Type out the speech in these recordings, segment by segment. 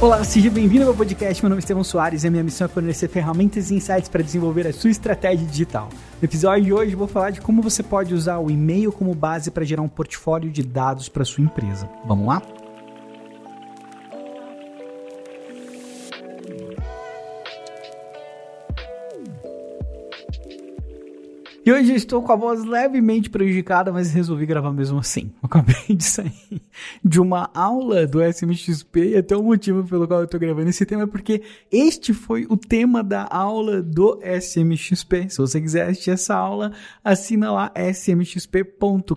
Olá, seja bem-vindo ao meu podcast. Meu nome é Estevão Soares e a minha missão é fornecer ferramentas e insights para desenvolver a sua estratégia digital. No episódio de hoje, vou falar de como você pode usar o e-mail como base para gerar um portfólio de dados para sua empresa. Vamos lá? E hoje estou com a voz levemente prejudicada, mas resolvi gravar mesmo assim. Eu acabei de sair de uma aula do SMXP e até o motivo pelo qual eu estou gravando esse tema é porque este foi o tema da aula do SMXP. Se você quiser assistir essa aula, assina lá smxp.com.br.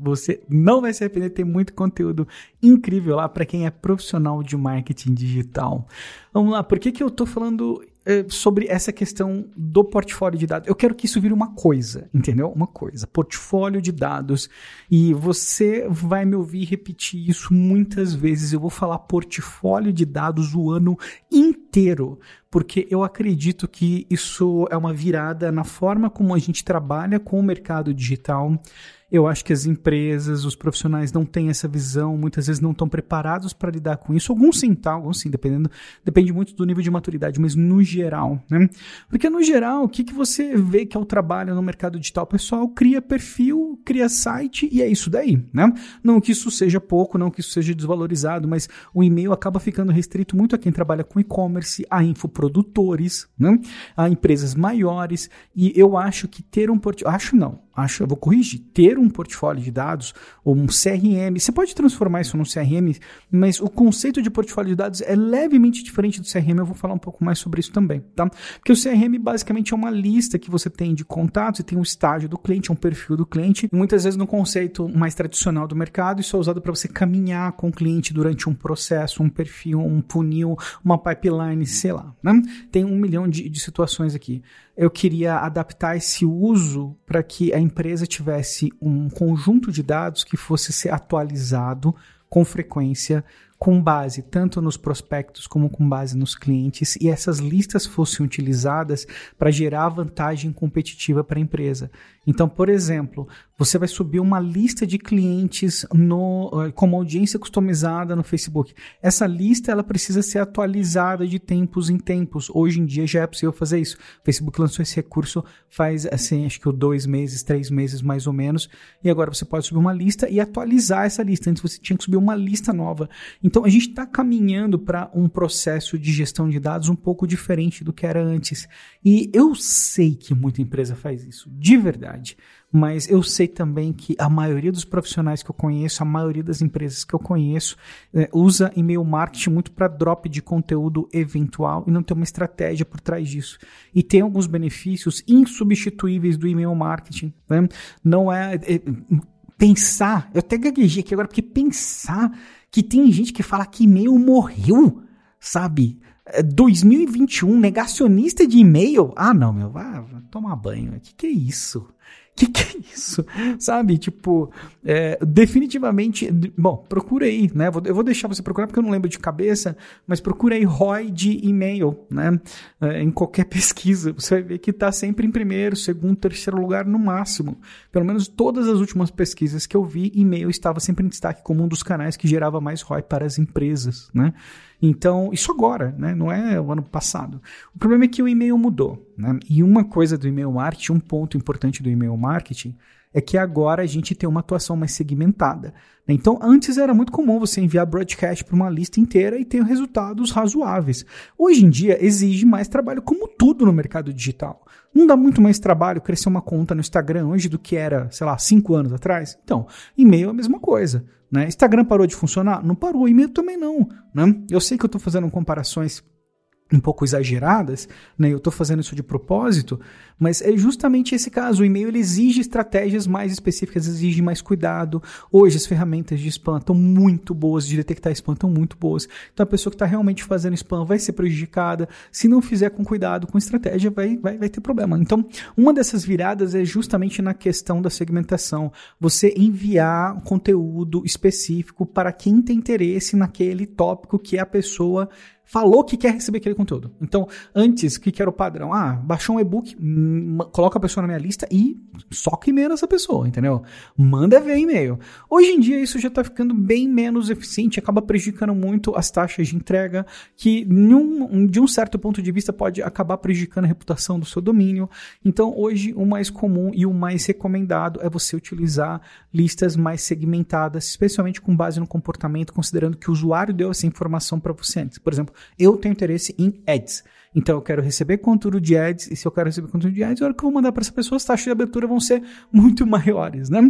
Você não vai se arrepender, tem muito conteúdo incrível lá para quem é profissional de marketing digital. Vamos lá, por que, que eu estou falando sobre essa questão do portfólio de dados. Eu quero que isso vire uma coisa, entendeu? Uma coisa. Portfólio de dados. E você vai me ouvir repetir isso muitas vezes. Eu vou falar portfólio de dados o ano inteiro. Porque eu acredito que isso é uma virada na forma como a gente trabalha com o mercado digital eu acho que as empresas, os profissionais não têm essa visão, muitas vezes não estão preparados para lidar com isso. Alguns sim, tá? Alguns sim, dependendo, depende muito do nível de maturidade, mas no geral, né? Porque no geral, o que, que você vê que é o trabalho no mercado digital? O pessoal cria perfil, cria site e é isso daí, né? Não que isso seja pouco, não que isso seja desvalorizado, mas o e-mail acaba ficando restrito muito a quem trabalha com e-commerce, a infoprodutores, né? A empresas maiores e eu acho que ter um portfólio, acho não, acho, eu vou corrigir, ter um portfólio de dados ou um CRM, você pode transformar isso num CRM, mas o conceito de portfólio de dados é levemente diferente do CRM, eu vou falar um pouco mais sobre isso também, tá? Porque o CRM basicamente é uma lista que você tem de contatos e tem um estágio do cliente, um perfil do cliente, muitas vezes no conceito mais tradicional do mercado, isso é usado para você caminhar com o cliente durante um processo, um perfil, um funil, uma pipeline, sei lá, né? Tem um milhão de, de situações aqui eu queria adaptar esse uso para que a empresa tivesse um conjunto de dados que fosse ser atualizado com frequência com base tanto nos prospectos como com base nos clientes e essas listas fossem utilizadas para gerar vantagem competitiva para a empresa. Então, por exemplo, você vai subir uma lista de clientes no, eh, como audiência customizada no Facebook. Essa lista ela precisa ser atualizada de tempos em tempos. Hoje em dia já é possível fazer isso. O Facebook lançou esse recurso faz assim, acho que dois meses, três meses mais ou menos. E agora você pode subir uma lista e atualizar essa lista. Antes você tinha que subir uma lista nova. Então a gente está caminhando para um processo de gestão de dados um pouco diferente do que era antes. E eu sei que muita empresa faz isso, de verdade. Mas eu sei também que a maioria dos profissionais que eu conheço, a maioria das empresas que eu conheço, é, usa e-mail marketing muito para drop de conteúdo eventual e não tem uma estratégia por trás disso. E tem alguns benefícios insubstituíveis do e-mail marketing. Né? Não é, é pensar, eu até gaguejei aqui agora, porque pensar que tem gente que fala que e-mail morreu, sabe? 2021, é, negacionista de e-mail? Ah, não, meu, vai, tomar banho. O que, que é isso? Que que é isso? Sabe? Tipo, é, definitivamente. Bom, procura aí, né? Eu vou deixar você procurar porque eu não lembro de cabeça, mas procura aí ROI de e-mail, né? É, em qualquer pesquisa. Você vai ver que está sempre em primeiro, segundo, terceiro lugar no máximo. Pelo menos todas as últimas pesquisas que eu vi, e-mail estava sempre em destaque como um dos canais que gerava mais ROI para as empresas, né? Então, isso agora, né? não é o ano passado. O problema é que o e-mail mudou. Né? E uma coisa do e-mail marketing, um ponto importante do e-mail marketing, é que agora a gente tem uma atuação mais segmentada. Né? Então, antes era muito comum você enviar broadcast para uma lista inteira e ter resultados razoáveis. Hoje em dia, exige mais trabalho, como tudo no mercado digital. Não dá muito mais trabalho crescer uma conta no Instagram hoje do que era, sei lá, cinco anos atrás? Então, e-mail é a mesma coisa. Né? Instagram parou de funcionar? Não parou, e-mail também não. Né? Eu sei que eu estou fazendo comparações um pouco exageradas, né? Eu estou fazendo isso de propósito, mas é justamente esse caso. O e-mail ele exige estratégias mais específicas, exige mais cuidado. Hoje as ferramentas de spam estão muito boas, de detectar spam estão muito boas. Então a pessoa que está realmente fazendo spam vai ser prejudicada. Se não fizer com cuidado, com estratégia, vai, vai, vai ter problema. Então, uma dessas viradas é justamente na questão da segmentação. Você enviar conteúdo específico para quem tem interesse naquele tópico que a pessoa falou que quer receber aquele conteúdo. Então, antes, o que, era o padrão? Ah, baixou um e-book, coloca a pessoa na minha lista e soca e-mail nessa pessoa, entendeu? Manda ver e-mail. Hoje em dia, isso já está ficando bem menos eficiente, acaba prejudicando muito as taxas de entrega, que num, de um certo ponto de vista pode acabar prejudicando a reputação do seu domínio. Então, hoje, o mais comum e o mais recomendado é você utilizar listas mais segmentadas, especialmente com base no comportamento, considerando que o usuário deu essa informação para você antes. Por exemplo, eu tenho interesse em ads. Então eu quero receber conteúdo de ads, e se eu quero receber conteúdo de ads, a hora que eu vou mandar para essa pessoa, as taxas de abertura vão ser muito maiores, né?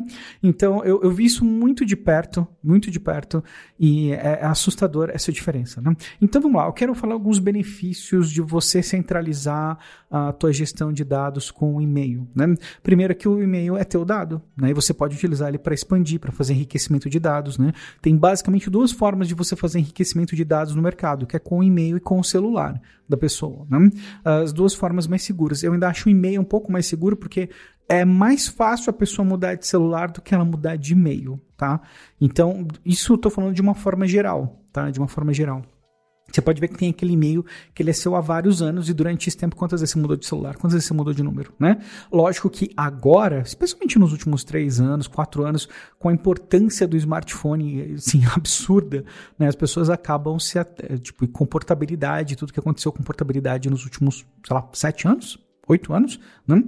Então eu, eu vi isso muito de perto, muito de perto, e é, é assustador essa diferença, né? Então vamos lá, eu quero falar alguns benefícios de você centralizar a tua gestão de dados com o e-mail, né? Primeiro que o e-mail é teu dado, né? E você pode utilizar ele para expandir, para fazer enriquecimento de dados, né? Tem basicamente duas formas de você fazer enriquecimento de dados no mercado, que é com o e-mail e com o celular da pessoa. Né? As duas formas mais seguras. Eu ainda acho o e-mail um pouco mais seguro porque é mais fácil a pessoa mudar de celular do que ela mudar de e-mail, tá? Então, isso eu tô falando de uma forma geral, tá? De uma forma geral. Você pode ver que tem aquele e-mail que ele é seu há vários anos e durante esse tempo, quantas vezes você mudou de celular? Quantas vezes você mudou de número, né? Lógico que agora, especialmente nos últimos três anos, quatro anos, com a importância do smartphone, assim, absurda, né? As pessoas acabam se, tipo, comportabilidade, tudo que aconteceu com portabilidade nos últimos, sei lá, sete anos, oito anos, né?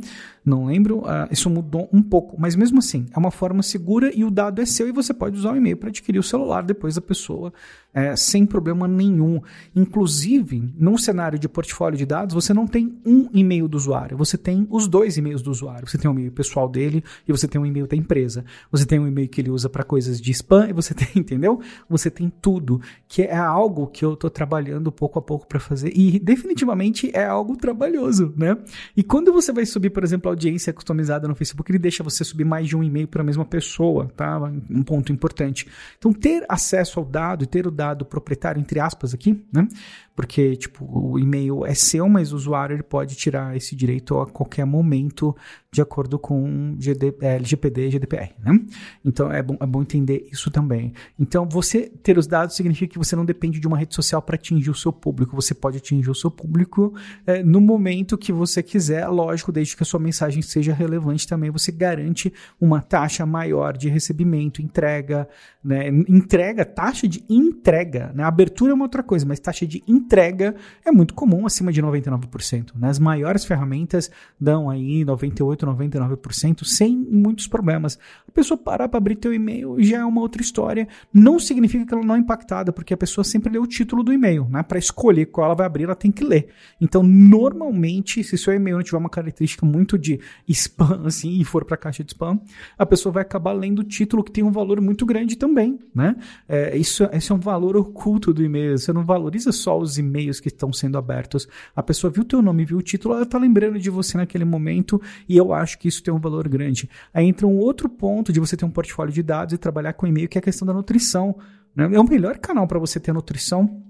não lembro, uh, isso mudou um pouco, mas mesmo assim, é uma forma segura e o dado é seu e você pode usar o e-mail para adquirir o celular depois da pessoa é, sem problema nenhum. Inclusive, num cenário de portfólio de dados, você não tem um e-mail do usuário, você tem os dois e-mails do usuário. Você tem o e-mail pessoal dele e você tem o e-mail da empresa. Você tem um e-mail que ele usa para coisas de spam e você tem, entendeu? Você tem tudo, que é algo que eu estou trabalhando pouco a pouco para fazer e definitivamente é algo trabalhoso, né? E quando você vai subir, por exemplo, audiência customizada no Facebook, ele deixa você subir mais de um e-mail para a mesma pessoa, tá? Um ponto importante. Então, ter acesso ao dado e ter o proprietário, entre aspas, aqui, né? Porque tipo o e-mail é seu, mas o usuário ele pode tirar esse direito a qualquer momento de acordo com GD, é, LGPD e GDPR, né? Então é bom, é bom entender isso também. Então você ter os dados significa que você não depende de uma rede social para atingir o seu público. Você pode atingir o seu público é, no momento que você quiser, lógico, desde que a sua mensagem seja relevante também. Você garante uma taxa maior de recebimento, entrega, né? Entrega, taxa de entrega, né? Abertura é uma outra coisa, mas taxa de entrega entrega é muito comum, acima de 99%. Né? As maiores ferramentas dão aí 98%, 99% sem muitos problemas. A pessoa parar para abrir teu e-mail já é uma outra história. Não significa que ela não é impactada, porque a pessoa sempre lê o título do e-mail. Né? Para escolher qual ela vai abrir, ela tem que ler. Então, normalmente, se seu e-mail não tiver uma característica muito de spam, assim, e for para a caixa de spam, a pessoa vai acabar lendo o título que tem um valor muito grande também. Né? É, isso, isso é um valor oculto do e-mail. Você não valoriza só os e-mails que estão sendo abertos. A pessoa viu o teu nome, viu o título, ela está lembrando de você naquele momento e eu acho que isso tem um valor grande. Aí entra um outro ponto de você ter um portfólio de dados e trabalhar com e-mail, que é a questão da nutrição. Né? É o melhor canal para você ter nutrição.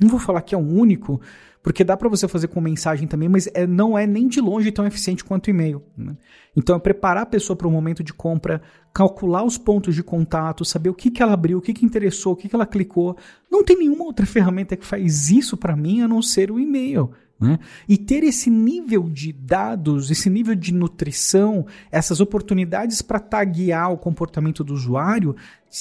Não vou falar que é o único, porque dá para você fazer com mensagem também, mas é, não é nem de longe tão eficiente quanto e-mail. Né? Então, é preparar a pessoa para o momento de compra, calcular os pontos de contato, saber o que, que ela abriu, o que, que interessou, o que, que ela clicou. Não tem nenhuma outra ferramenta que faz isso para mim a não ser o e-mail. Né? E ter esse nível de dados, esse nível de nutrição, essas oportunidades para taguear o comportamento do usuário,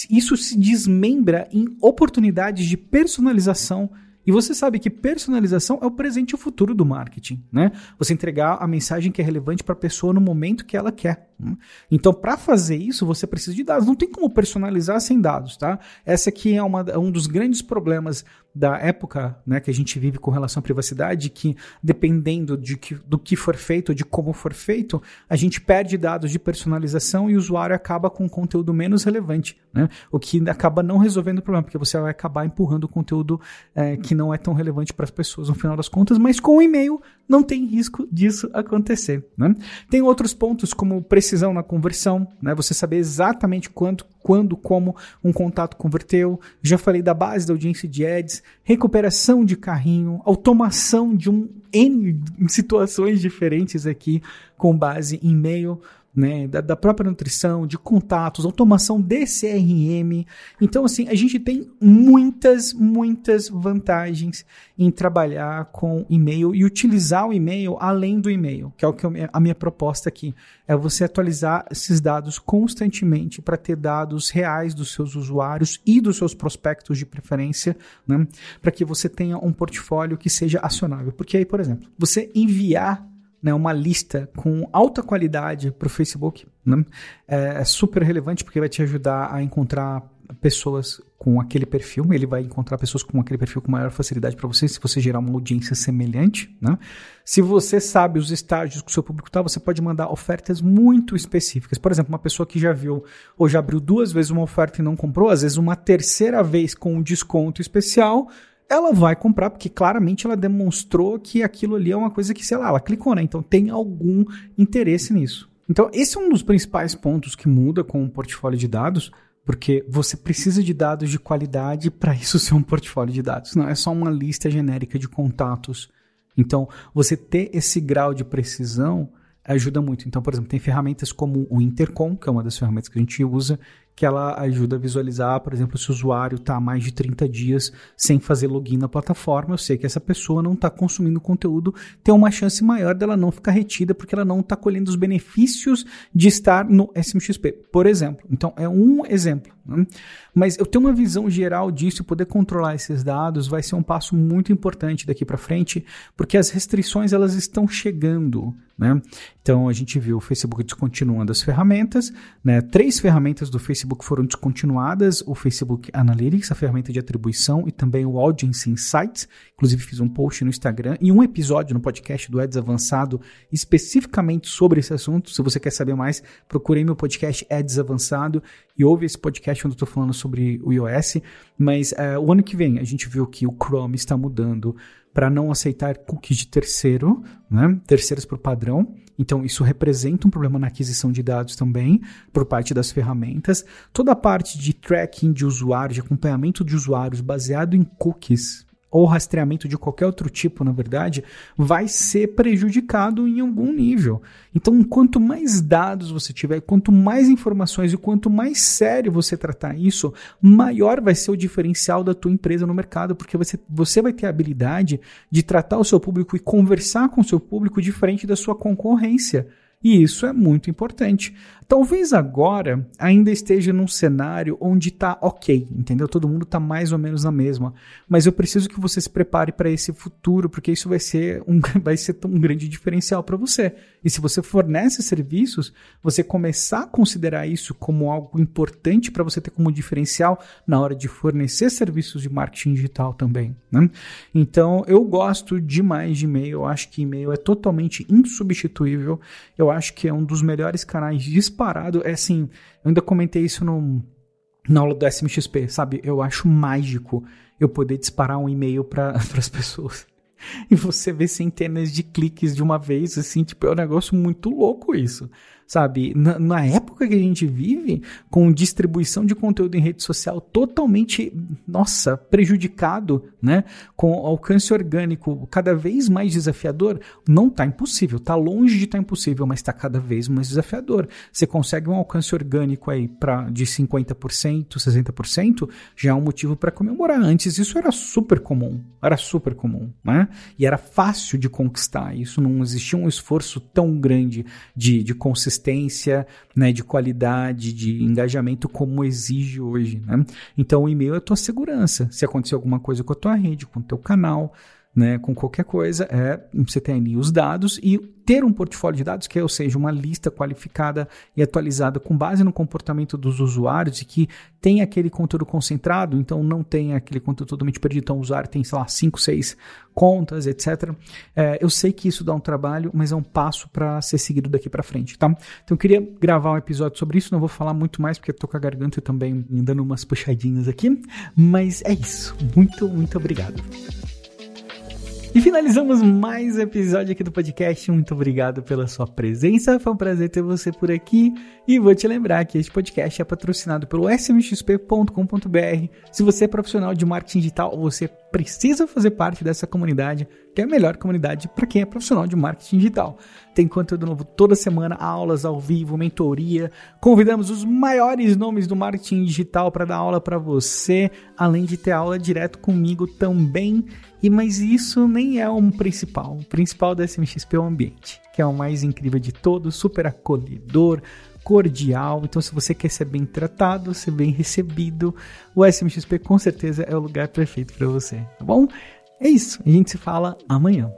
isso se desmembra em oportunidades de personalização e você sabe que personalização é o presente e o futuro do marketing, né? Você entregar a mensagem que é relevante para a pessoa no momento que ela quer. Né? Então, para fazer isso, você precisa de dados. Não tem como personalizar sem dados, tá? Essa aqui é uma, um dos grandes problemas da época né, que a gente vive com relação à privacidade, que dependendo de que, do que for feito, de como for feito, a gente perde dados de personalização e o usuário acaba com conteúdo menos relevante, né? O que acaba não resolvendo o problema, porque você vai acabar empurrando conteúdo é, que não é tão relevante para as pessoas no final das contas, mas com o e-mail não tem risco disso acontecer. Né? Tem outros pontos como precisão na conversão, né? você saber exatamente quanto, quando, como um contato converteu. Já falei da base da audiência de ads, recuperação de carrinho, automação de um N situações diferentes aqui com base em e-mail. Né, da, da, própria nutrição, de contatos, automação de CRM. Então, assim, a gente tem muitas, muitas vantagens em trabalhar com e-mail e utilizar o e-mail além do e-mail, que é o que eu, a minha proposta aqui. É você atualizar esses dados constantemente para ter dados reais dos seus usuários e dos seus prospectos de preferência, né, para que você tenha um portfólio que seja acionável. Porque aí, por exemplo, você enviar né, uma lista com alta qualidade para o Facebook. Né? É, é, super relevante porque vai te ajudar a encontrar pessoas com aquele perfil. Ele vai encontrar pessoas com aquele perfil com maior facilidade para você, se você gerar uma audiência semelhante. Né? Se você sabe os estágios que o seu público está, você pode mandar ofertas muito específicas. Por exemplo, uma pessoa que já viu ou já abriu duas vezes uma oferta e não comprou, às vezes uma terceira vez com um desconto especial ela vai comprar, porque claramente ela demonstrou que aquilo ali é uma coisa que, sei lá, ela clicou, né? Então tem algum interesse nisso. Então, esse é um dos principais pontos que muda com o portfólio de dados, porque você precisa de dados de qualidade para isso ser um portfólio de dados. Não é só uma lista genérica de contatos. Então, você ter esse grau de precisão ajuda muito. Então, por exemplo, tem ferramentas como o Intercom, que é uma das ferramentas que a gente usa, que ela ajuda a visualizar, por exemplo, se o usuário está há mais de 30 dias sem fazer login na plataforma, eu sei que essa pessoa não está consumindo conteúdo, tem uma chance maior dela não ficar retida porque ela não está colhendo os benefícios de estar no SMXP, por exemplo. Então, é um exemplo. Né? Mas eu tenho uma visão geral disso e poder controlar esses dados vai ser um passo muito importante daqui para frente, porque as restrições elas estão chegando. Né? Então, a gente viu o Facebook descontinuando as ferramentas, né? três ferramentas do Facebook Facebook foram descontinuadas o Facebook Analytics, a ferramenta de atribuição, e também o Audience Insights. Inclusive, fiz um post no Instagram e um episódio no podcast do Ads Avançado especificamente sobre esse assunto. Se você quer saber mais, procurei meu podcast Ads Avançado e ouve esse podcast onde eu estou falando sobre o iOS. Mas uh, o ano que vem a gente viu que o Chrome está mudando para não aceitar cookies de terceiro, né? terceiros por padrão. Então, isso representa um problema na aquisição de dados também, por parte das ferramentas. Toda a parte de tracking de usuários, de acompanhamento de usuários baseado em cookies, ou rastreamento de qualquer outro tipo, na verdade, vai ser prejudicado em algum nível. Então, quanto mais dados você tiver, quanto mais informações e quanto mais sério você tratar isso, maior vai ser o diferencial da tua empresa no mercado, porque você, você vai ter a habilidade de tratar o seu público e conversar com o seu público diferente da sua concorrência. E isso é muito importante. Talvez agora ainda esteja num cenário onde está ok, entendeu? Todo mundo está mais ou menos na mesma. Mas eu preciso que você se prepare para esse futuro, porque isso vai ser um, vai ser um grande diferencial para você. E se você fornece serviços, você começar a considerar isso como algo importante para você ter como diferencial na hora de fornecer serviços de marketing digital também. Né? Então, eu gosto demais de e-mail. Eu acho que e-mail é totalmente insubstituível. Eu acho que é um dos melhores canais disparado. É assim, eu ainda comentei isso no, na aula do SMXP, sabe? Eu acho mágico eu poder disparar um e-mail para as pessoas. E você vê centenas de cliques de uma vez, assim, tipo, é um negócio muito louco isso sabe? Na, na, época que a gente vive, com distribuição de conteúdo em rede social totalmente, nossa, prejudicado, né? Com alcance orgânico cada vez mais desafiador, não está impossível, está longe de estar tá impossível, mas está cada vez mais desafiador. Você consegue um alcance orgânico aí para de 50%, 60%, já é um motivo para comemorar. Antes isso era super comum, era super comum, né? E era fácil de conquistar. Isso não existia um esforço tão grande de, de consistência consistência, né, de qualidade, de engajamento como exige hoje, né? Então o e-mail é a tua segurança. Se acontecer alguma coisa com a tua rede, com o teu canal, né, com qualquer coisa, é você tem ali os dados e ter um portfólio de dados, que é, ou seja, uma lista qualificada e atualizada com base no comportamento dos usuários e que tem aquele conteúdo concentrado, então não tem aquele conteúdo totalmente perdido, então o usuário tem, sei lá, 5, 6 contas, etc. É, eu sei que isso dá um trabalho, mas é um passo para ser seguido daqui para frente, tá? Então eu queria gravar um episódio sobre isso, não vou falar muito mais porque estou com a garganta também dando umas puxadinhas aqui, mas é isso. Muito, muito obrigado. E finalizamos mais um episódio aqui do podcast. Muito obrigado pela sua presença. Foi um prazer ter você por aqui. E vou te lembrar que este podcast é patrocinado pelo smxp.com.br. Se você é profissional de marketing digital, você precisa fazer parte dessa comunidade que é a melhor comunidade para quem é profissional de marketing digital. Tem conteúdo novo toda semana, aulas ao vivo, mentoria. Convidamos os maiores nomes do marketing digital para dar aula para você, além de ter aula direto comigo também. E mas isso nem é o principal. O principal da SMXP é o ambiente, que é o mais incrível de todos, super acolhedor, cordial. Então, se você quer ser bem tratado, ser bem recebido, o SMXP com certeza é o lugar perfeito para você, tá bom? É isso. A gente se fala amanhã.